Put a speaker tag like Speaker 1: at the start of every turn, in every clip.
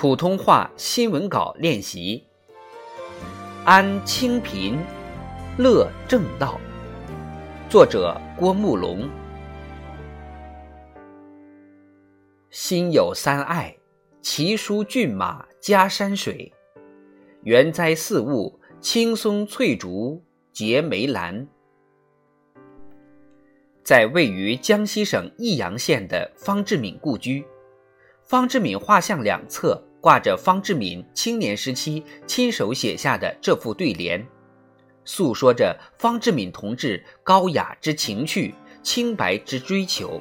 Speaker 1: 普通话新闻稿练习。安清贫，乐正道。作者郭慕龙。心有三爱，奇书骏马加山水。园栽四物，青松翠竹结梅兰。在位于江西省益阳县的方志敏故居，方志敏画像两侧。挂着方志敏青年时期亲手写下的这副对联，诉说着方志敏同志高雅之情趣、清白之追求。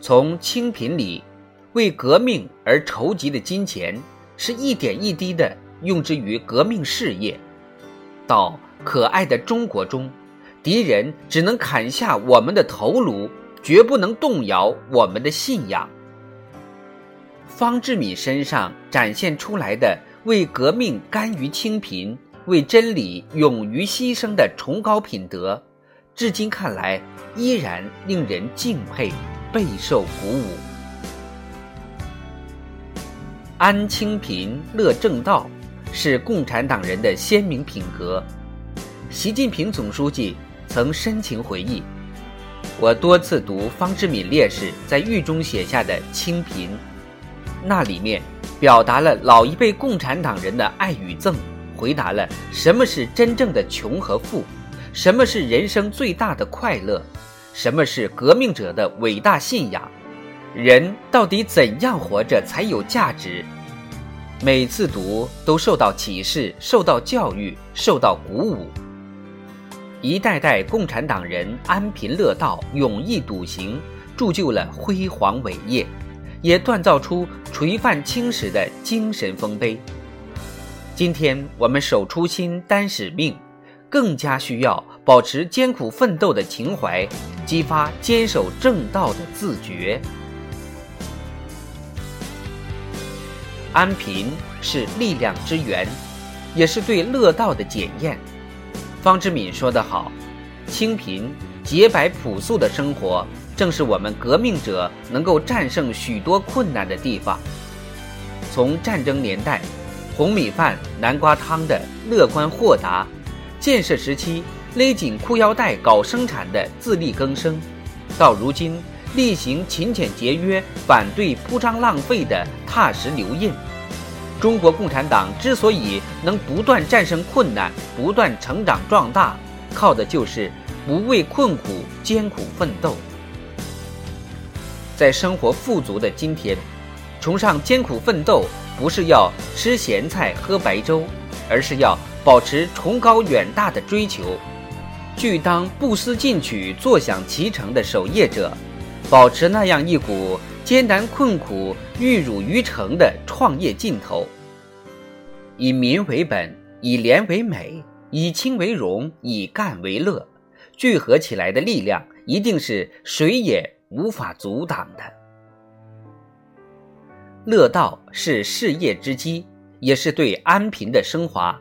Speaker 1: 从清贫里为革命而筹集的金钱，是一点一滴的用之于革命事业，到可爱的中国中，敌人只能砍下我们的头颅，绝不能动摇我们的信仰。方志敏身上展现出来的为革命甘于清贫、为真理勇于牺牲的崇高品德，至今看来依然令人敬佩，备受鼓舞。安清贫、乐正道，是共产党人的鲜明品格。习近平总书记曾深情回忆：“我多次读方志敏烈士在狱中写下的清贫。”那里面表达了老一辈共产党人的爱与憎，回答了什么是真正的穷和富，什么是人生最大的快乐，什么是革命者的伟大信仰，人到底怎样活着才有价值？每次读都受到启示，受到教育，受到鼓舞。一代代共产党人安贫乐道、勇毅笃行，铸就了辉煌伟业。也锻造出垂范青史的精神丰碑。今天我们守初心、担使命，更加需要保持艰苦奋斗的情怀，激发坚守正道的自觉。安贫是力量之源，也是对乐道的检验。方志敏说得好：“清贫、洁白、朴素的生活。”正是我们革命者能够战胜许多困难的地方。从战争年代，红米饭、南瓜汤的乐观豁达；建设时期勒紧裤腰带搞生产的自力更生，到如今厉行勤俭节约、反对铺张浪费的踏实留印。中国共产党之所以能不断战胜困难、不断成长壮大，靠的就是不畏困苦、艰苦奋斗。在生活富足的今天，崇尚艰苦奋斗，不是要吃咸菜喝白粥，而是要保持崇高远大的追求，拒当不思进取、坐享其成的守业者，保持那样一股艰难困苦、玉汝于成的创业劲头。以民为本，以廉为美，以清为荣，以干为乐，聚合起来的力量，一定是谁也。无法阻挡的乐道是事业之基，也是对安贫的升华。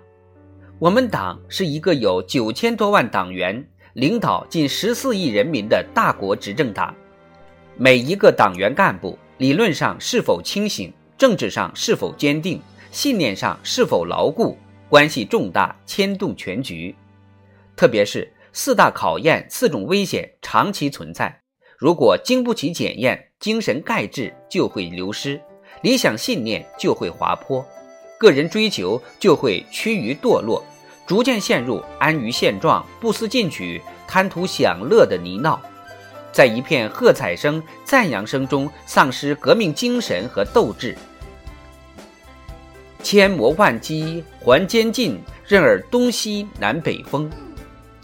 Speaker 1: 我们党是一个有九千多万党员、领导近十四亿人民的大国执政党。每一个党员干部，理论上是否清醒，政治上是否坚定，信念上是否牢固，关系重大，牵动全局。特别是四大考验、四种危险长期存在。如果经不起检验，精神钙质就会流失，理想信念就会滑坡，个人追求就会趋于堕落，逐渐陷入安于现状、不思进取、贪图享乐的泥淖，在一片喝彩声、赞扬声中丧失革命精神和斗志。千磨万击还坚劲，任尔东西南北风。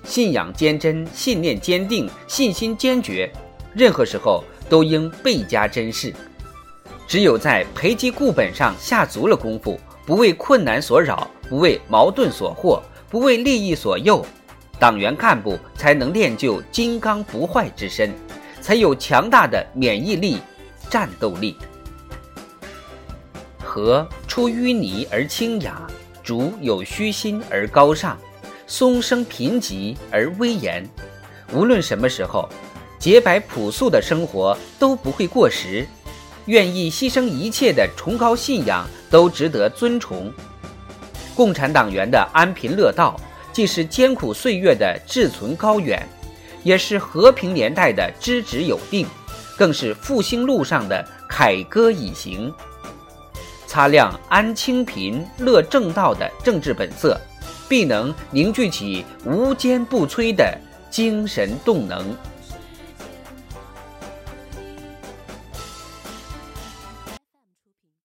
Speaker 1: 信仰坚贞，信念坚定，信心坚决。任何时候都应倍加珍视。只有在培基固本上下足了功夫，不为困难所扰，不为矛盾所惑，不为利益所诱，党员干部才能练就金刚不坏之身，才有强大的免疫力、战斗力。河出淤泥而清雅，竹有虚心而高尚，松生贫瘠而威严。无论什么时候。洁白朴素的生活都不会过时，愿意牺牲一切的崇高信仰都值得尊崇。共产党员的安贫乐道，既是艰苦岁月的志存高远，也是和平年代的知止有定，更是复兴路上的凯歌已行。擦亮安清贫乐正道的政治本色，必能凝聚起无坚不摧的精神动能。